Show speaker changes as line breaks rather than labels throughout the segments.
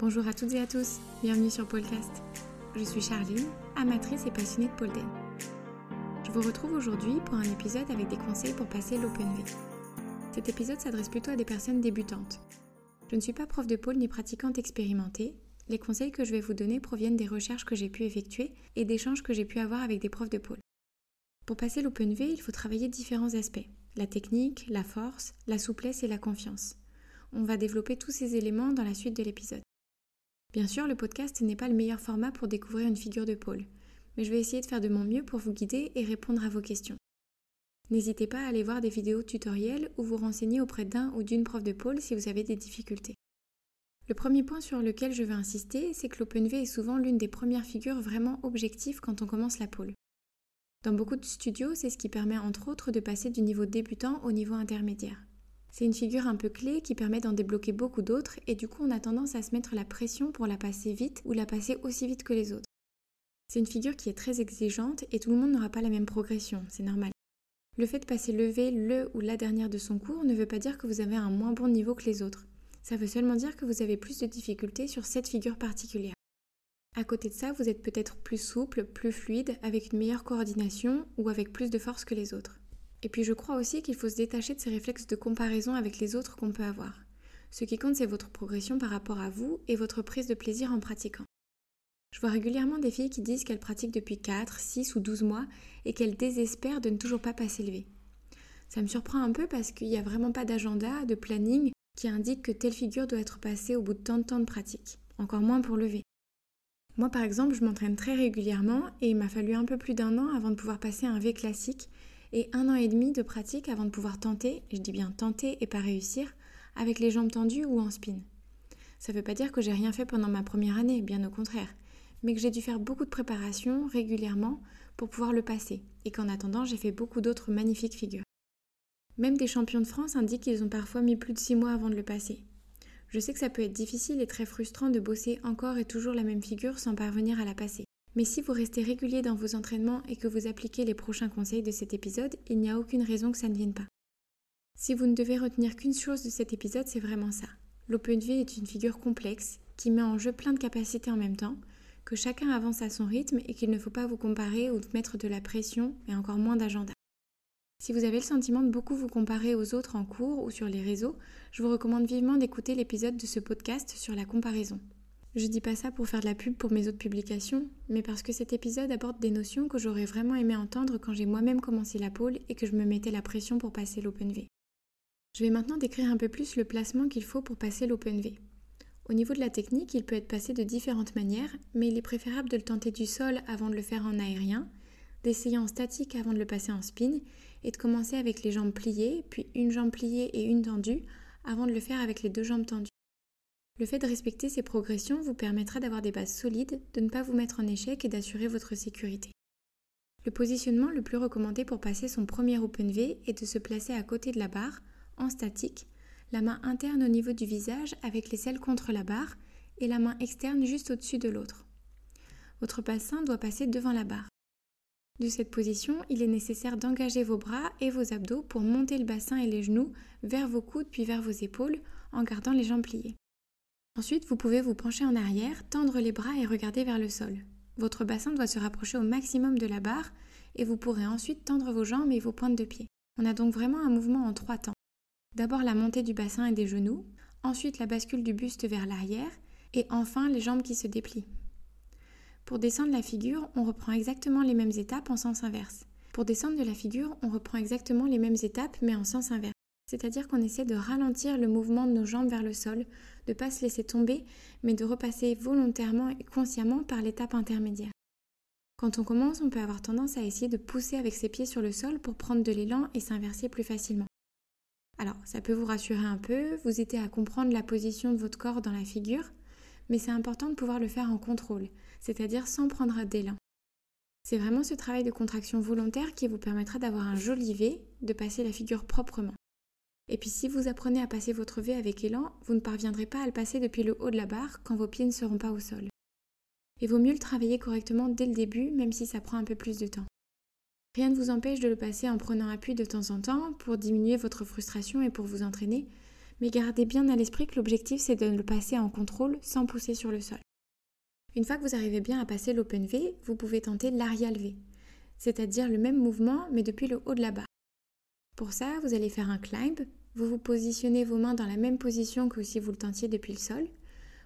Bonjour à toutes et à tous, bienvenue sur Podcast. Je suis Charline, amatrice et passionnée de pole Je vous retrouve aujourd'hui pour un épisode avec des conseils pour passer l'Open V. Cet épisode s'adresse plutôt à des personnes débutantes. Je ne suis pas prof de pôle ni pratiquante expérimentée. Les conseils que je vais vous donner proviennent des recherches que j'ai pu effectuer et d'échanges que j'ai pu avoir avec des profs de pôle. Pour passer l'Open V, il faut travailler différents aspects la technique, la force, la souplesse et la confiance. On va développer tous ces éléments dans la suite de l'épisode. Bien sûr, le podcast n'est pas le meilleur format pour découvrir une figure de pôle, mais je vais essayer de faire de mon mieux pour vous guider et répondre à vos questions. N'hésitez pas à aller voir des vidéos tutoriels ou vous renseigner auprès d'un ou d'une prof de pôle si vous avez des difficultés. Le premier point sur lequel je veux insister, c'est que l'OpenV est souvent l'une des premières figures vraiment objectives quand on commence la pôle. Dans beaucoup de studios, c'est ce qui permet entre autres de passer du niveau débutant au niveau intermédiaire. C'est une figure un peu clé qui permet d'en débloquer beaucoup d'autres et du coup on a tendance à se mettre la pression pour la passer vite ou la passer aussi vite que les autres. C'est une figure qui est très exigeante et tout le monde n'aura pas la même progression, c'est normal. Le fait de passer levé le ou la dernière de son cours ne veut pas dire que vous avez un moins bon niveau que les autres. Ça veut seulement dire que vous avez plus de difficultés sur cette figure particulière. À côté de ça, vous êtes peut-être plus souple, plus fluide, avec une meilleure coordination ou avec plus de force que les autres. Et puis je crois aussi qu'il faut se détacher de ces réflexes de comparaison avec les autres qu'on peut avoir. Ce qui compte, c'est votre progression par rapport à vous et votre prise de plaisir en pratiquant. Je vois régulièrement des filles qui disent qu'elles pratiquent depuis 4, 6 ou 12 mois et qu'elles désespèrent de ne toujours pas passer le Ça me surprend un peu parce qu'il n'y a vraiment pas d'agenda, de planning qui indique que telle figure doit être passée au bout de tant de temps de pratique, encore moins pour lever. Moi par exemple, je m'entraîne très régulièrement et il m'a fallu un peu plus d'un an avant de pouvoir passer un V classique et un an et demi de pratique avant de pouvoir tenter, je dis bien tenter et pas réussir, avec les jambes tendues ou en spin. Ça ne veut pas dire que j'ai rien fait pendant ma première année, bien au contraire, mais que j'ai dû faire beaucoup de préparation régulièrement pour pouvoir le passer, et qu'en attendant j'ai fait beaucoup d'autres magnifiques figures. Même des champions de France indiquent qu'ils ont parfois mis plus de six mois avant de le passer. Je sais que ça peut être difficile et très frustrant de bosser encore et toujours la même figure sans parvenir à la passer. Mais si vous restez régulier dans vos entraînements et que vous appliquez les prochains conseils de cet épisode, il n'y a aucune raison que ça ne vienne pas. Si vous ne devez retenir qu'une chose de cet épisode, c'est vraiment ça. L'OpenV est une figure complexe qui met en jeu plein de capacités en même temps, que chacun avance à son rythme et qu'il ne faut pas vous comparer ou mettre de la pression et encore moins d'agenda. Si vous avez le sentiment de beaucoup vous comparer aux autres en cours ou sur les réseaux, je vous recommande vivement d'écouter l'épisode de ce podcast sur la comparaison. Je dis pas ça pour faire de la pub pour mes autres publications, mais parce que cet épisode aborde des notions que j'aurais vraiment aimé entendre quand j'ai moi-même commencé la pôle et que je me mettais la pression pour passer l'OpenV. Je vais maintenant décrire un peu plus le placement qu'il faut pour passer l'OpenV. Au niveau de la technique, il peut être passé de différentes manières, mais il est préférable de le tenter du sol avant de le faire en aérien, d'essayer en statique avant de le passer en spin, et de commencer avec les jambes pliées, puis une jambe pliée et une tendue, avant de le faire avec les deux jambes tendues. Le fait de respecter ces progressions vous permettra d'avoir des bases solides, de ne pas vous mettre en échec et d'assurer votre sécurité. Le positionnement le plus recommandé pour passer son premier Open V est de se placer à côté de la barre, en statique, la main interne au niveau du visage avec les selles contre la barre et la main externe juste au-dessus de l'autre. Votre bassin doit passer devant la barre. De cette position, il est nécessaire d'engager vos bras et vos abdos pour monter le bassin et les genoux vers vos coudes puis vers vos épaules en gardant les jambes pliées. Ensuite, vous pouvez vous pencher en arrière, tendre les bras et regarder vers le sol. Votre bassin doit se rapprocher au maximum de la barre et vous pourrez ensuite tendre vos jambes et vos pointes de pied. On a donc vraiment un mouvement en trois temps. D'abord la montée du bassin et des genoux, ensuite la bascule du buste vers l'arrière et enfin les jambes qui se déplient. Pour descendre la figure, on reprend exactement les mêmes étapes en sens inverse. Pour descendre de la figure, on reprend exactement les mêmes étapes mais en sens inverse. C'est-à-dire qu'on essaie de ralentir le mouvement de nos jambes vers le sol, de ne pas se laisser tomber, mais de repasser volontairement et consciemment par l'étape intermédiaire. Quand on commence, on peut avoir tendance à essayer de pousser avec ses pieds sur le sol pour prendre de l'élan et s'inverser plus facilement. Alors, ça peut vous rassurer un peu, vous aider à comprendre la position de votre corps dans la figure, mais c'est important de pouvoir le faire en contrôle, c'est-à-dire sans prendre d'élan. C'est vraiment ce travail de contraction volontaire qui vous permettra d'avoir un joli V, de passer la figure proprement. Et puis si vous apprenez à passer votre V avec élan, vous ne parviendrez pas à le passer depuis le haut de la barre quand vos pieds ne seront pas au sol. Il vaut mieux le travailler correctement dès le début, même si ça prend un peu plus de temps. Rien ne vous empêche de le passer en prenant appui de temps en temps pour diminuer votre frustration et pour vous entraîner, Mais gardez bien à l'esprit que l'objectif c'est de le passer en contrôle sans pousser sur le sol. Une fois que vous arrivez bien à passer l'open V, vous pouvez tenter l'arial V, c'est-à-dire le même mouvement mais depuis le haut de la barre. Pour ça, vous allez faire un climb, vous vous positionnez vos mains dans la même position que si vous le tentiez depuis le sol,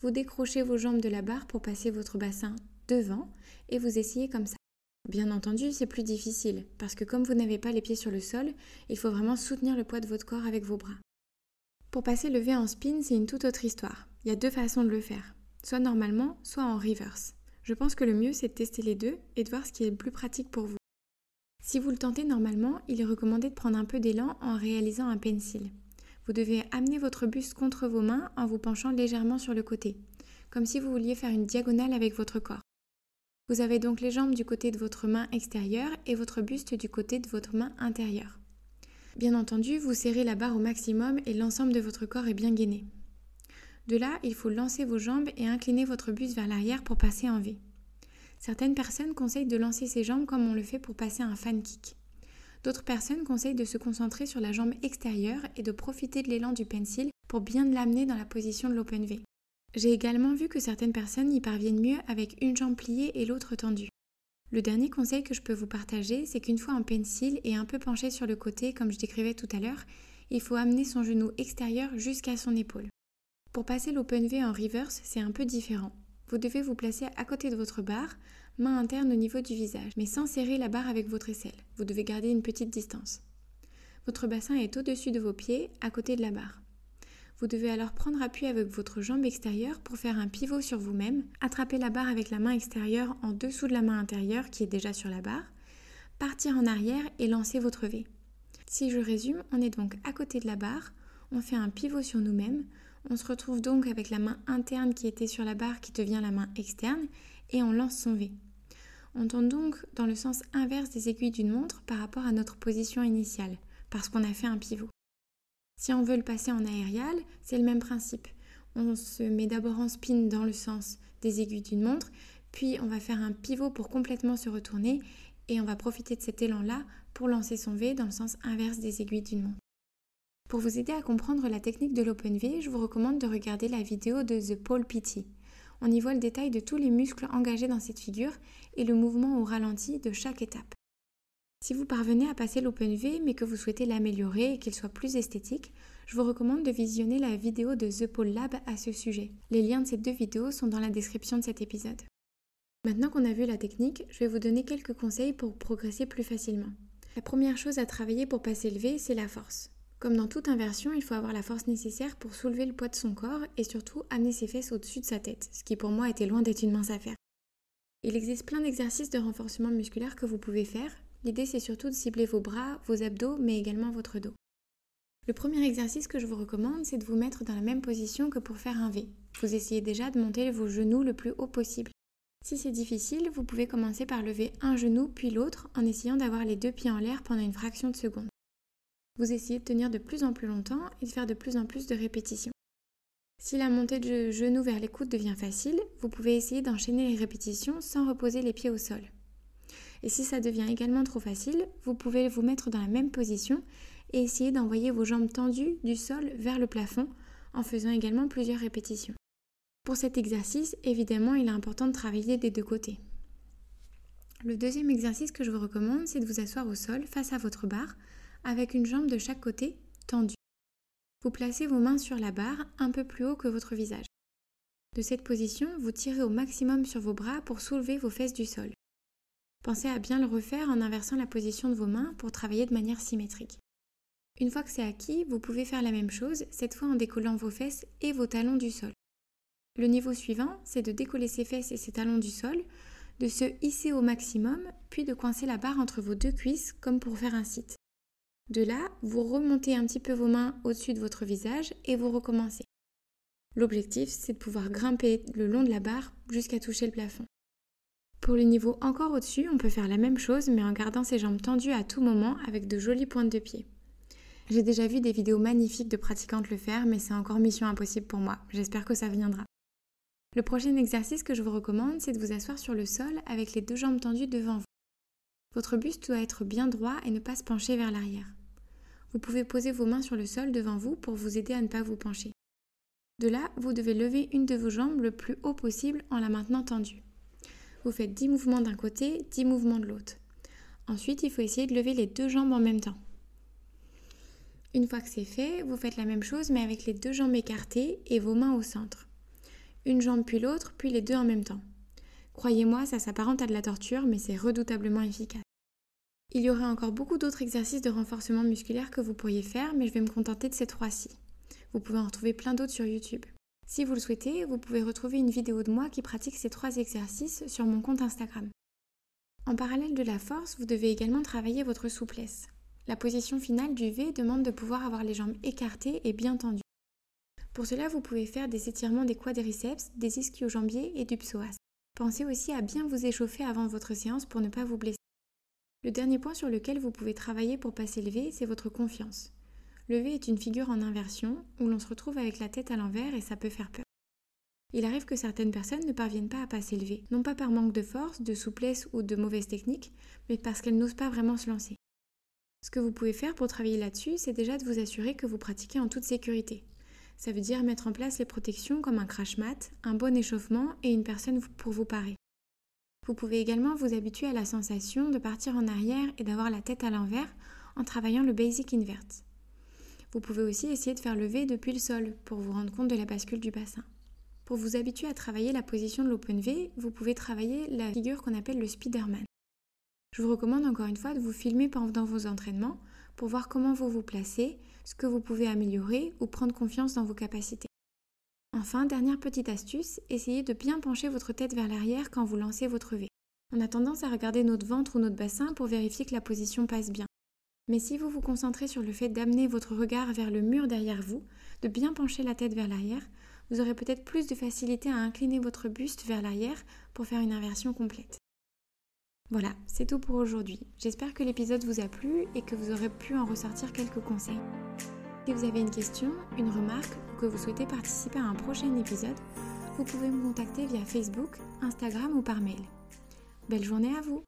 vous décrochez vos jambes de la barre pour passer votre bassin devant et vous essayez comme ça. Bien entendu, c'est plus difficile parce que comme vous n'avez pas les pieds sur le sol, il faut vraiment soutenir le poids de votre corps avec vos bras. Pour passer le V en spin, c'est une toute autre histoire. Il y a deux façons de le faire, soit normalement, soit en reverse. Je pense que le mieux c'est de tester les deux et de voir ce qui est le plus pratique pour vous. Si vous le tentez normalement, il est recommandé de prendre un peu d'élan en réalisant un pencil. Vous devez amener votre buste contre vos mains en vous penchant légèrement sur le côté, comme si vous vouliez faire une diagonale avec votre corps. Vous avez donc les jambes du côté de votre main extérieure et votre buste du côté de votre main intérieure. Bien entendu, vous serrez la barre au maximum et l'ensemble de votre corps est bien gainé. De là, il faut lancer vos jambes et incliner votre buste vers l'arrière pour passer en V. Certaines personnes conseillent de lancer ses jambes comme on le fait pour passer un fan kick. D'autres personnes conseillent de se concentrer sur la jambe extérieure et de profiter de l'élan du pencil pour bien l'amener dans la position de l'open V. J'ai également vu que certaines personnes y parviennent mieux avec une jambe pliée et l'autre tendue. Le dernier conseil que je peux vous partager, c'est qu'une fois un pencil et un peu penché sur le côté, comme je décrivais tout à l'heure, il faut amener son genou extérieur jusqu'à son épaule. Pour passer l'open V en reverse, c'est un peu différent. Vous devez vous placer à côté de votre barre, main interne au niveau du visage, mais sans serrer la barre avec votre aisselle. Vous devez garder une petite distance. Votre bassin est au-dessus de vos pieds, à côté de la barre. Vous devez alors prendre appui avec votre jambe extérieure pour faire un pivot sur vous-même, attraper la barre avec la main extérieure en dessous de la main intérieure qui est déjà sur la barre, partir en arrière et lancer votre V. Si je résume, on est donc à côté de la barre, on fait un pivot sur nous-mêmes, on se retrouve donc avec la main interne qui était sur la barre qui devient la main externe et on lance son V. On tourne donc dans le sens inverse des aiguilles d'une montre par rapport à notre position initiale, parce qu'on a fait un pivot. Si on veut le passer en aérial, c'est le même principe. On se met d'abord en spin dans le sens des aiguilles d'une montre, puis on va faire un pivot pour complètement se retourner et on va profiter de cet élan-là pour lancer son V dans le sens inverse des aiguilles d'une montre. Pour vous aider à comprendre la technique de l'Open V, je vous recommande de regarder la vidéo de The Pole PT on y voit le détail de tous les muscles engagés dans cette figure et le mouvement au ralenti de chaque étape. Si vous parvenez à passer l'Open V mais que vous souhaitez l'améliorer et qu'il soit plus esthétique, je vous recommande de visionner la vidéo de The Pole Lab à ce sujet. Les liens de ces deux vidéos sont dans la description de cet épisode. Maintenant qu'on a vu la technique, je vais vous donner quelques conseils pour progresser plus facilement. La première chose à travailler pour passer le V, c'est la force. Comme dans toute inversion, il faut avoir la force nécessaire pour soulever le poids de son corps et surtout amener ses fesses au-dessus de sa tête, ce qui pour moi était loin d'être une mince affaire. Il existe plein d'exercices de renforcement musculaire que vous pouvez faire. L'idée c'est surtout de cibler vos bras, vos abdos, mais également votre dos. Le premier exercice que je vous recommande, c'est de vous mettre dans la même position que pour faire un V. Vous essayez déjà de monter vos genoux le plus haut possible. Si c'est difficile, vous pouvez commencer par lever un genou puis l'autre en essayant d'avoir les deux pieds en l'air pendant une fraction de seconde. Vous essayez de tenir de plus en plus longtemps et de faire de plus en plus de répétitions. Si la montée de genou vers les coudes devient facile, vous pouvez essayer d'enchaîner les répétitions sans reposer les pieds au sol. Et si ça devient également trop facile, vous pouvez vous mettre dans la même position et essayer d'envoyer vos jambes tendues du sol vers le plafond en faisant également plusieurs répétitions. Pour cet exercice, évidemment, il est important de travailler des deux côtés. Le deuxième exercice que je vous recommande, c'est de vous asseoir au sol face à votre barre avec une jambe de chaque côté tendue. Vous placez vos mains sur la barre un peu plus haut que votre visage. De cette position, vous tirez au maximum sur vos bras pour soulever vos fesses du sol. Pensez à bien le refaire en inversant la position de vos mains pour travailler de manière symétrique. Une fois que c'est acquis, vous pouvez faire la même chose, cette fois en décollant vos fesses et vos talons du sol. Le niveau suivant, c'est de décoller ses fesses et ses talons du sol, de se hisser au maximum, puis de coincer la barre entre vos deux cuisses comme pour faire un site. De là, vous remontez un petit peu vos mains au-dessus de votre visage et vous recommencez. L'objectif, c'est de pouvoir grimper le long de la barre jusqu'à toucher le plafond. Pour le niveau encore au-dessus, on peut faire la même chose mais en gardant ses jambes tendues à tout moment avec de jolies pointes de pied. J'ai déjà vu des vidéos magnifiques de pratiquantes le faire mais c'est encore mission impossible pour moi. J'espère que ça viendra. Le prochain exercice que je vous recommande, c'est de vous asseoir sur le sol avec les deux jambes tendues devant vous. Votre buste doit être bien droit et ne pas se pencher vers l'arrière. Vous pouvez poser vos mains sur le sol devant vous pour vous aider à ne pas vous pencher. De là, vous devez lever une de vos jambes le plus haut possible en la maintenant tendue. Vous faites 10 mouvements d'un côté, 10 mouvements de l'autre. Ensuite, il faut essayer de lever les deux jambes en même temps. Une fois que c'est fait, vous faites la même chose mais avec les deux jambes écartées et vos mains au centre. Une jambe puis l'autre, puis les deux en même temps. Croyez-moi, ça s'apparente à de la torture, mais c'est redoutablement efficace. Il y aurait encore beaucoup d'autres exercices de renforcement musculaire que vous pourriez faire, mais je vais me contenter de ces trois-ci. Vous pouvez en retrouver plein d'autres sur YouTube. Si vous le souhaitez, vous pouvez retrouver une vidéo de moi qui pratique ces trois exercices sur mon compte Instagram. En parallèle de la force, vous devez également travailler votre souplesse. La position finale du V demande de pouvoir avoir les jambes écartées et bien tendues. Pour cela, vous pouvez faire des étirements des quadriceps, des ischio-jambiers et du psoas. Pensez aussi à bien vous échauffer avant votre séance pour ne pas vous blesser. Le dernier point sur lequel vous pouvez travailler pour passer le c'est votre confiance. Le V est une figure en inversion où l'on se retrouve avec la tête à l'envers et ça peut faire peur. Il arrive que certaines personnes ne parviennent pas à passer le V, non pas par manque de force, de souplesse ou de mauvaise technique, mais parce qu'elles n'osent pas vraiment se lancer. Ce que vous pouvez faire pour travailler là-dessus, c'est déjà de vous assurer que vous pratiquez en toute sécurité. Ça veut dire mettre en place les protections comme un crash mat, un bon échauffement et une personne pour vous parer. Vous pouvez également vous habituer à la sensation de partir en arrière et d'avoir la tête à l'envers en travaillant le basic invert. Vous pouvez aussi essayer de faire lever depuis le sol pour vous rendre compte de la bascule du bassin. Pour vous habituer à travailler la position de l'open V, vous pouvez travailler la figure qu'on appelle le Spiderman. Je vous recommande encore une fois de vous filmer pendant vos entraînements pour voir comment vous vous placez, ce que vous pouvez améliorer ou prendre confiance dans vos capacités. Enfin, dernière petite astuce, essayez de bien pencher votre tête vers l'arrière quand vous lancez votre V. On a tendance à regarder notre ventre ou notre bassin pour vérifier que la position passe bien. Mais si vous vous concentrez sur le fait d'amener votre regard vers le mur derrière vous, de bien pencher la tête vers l'arrière, vous aurez peut-être plus de facilité à incliner votre buste vers l'arrière pour faire une inversion complète. Voilà, c'est tout pour aujourd'hui. J'espère que l'épisode vous a plu et que vous aurez pu en ressortir quelques conseils. Si vous avez une question, une remarque ou que vous souhaitez participer à un prochain épisode, vous pouvez me contacter via Facebook, Instagram ou par mail. Belle journée à vous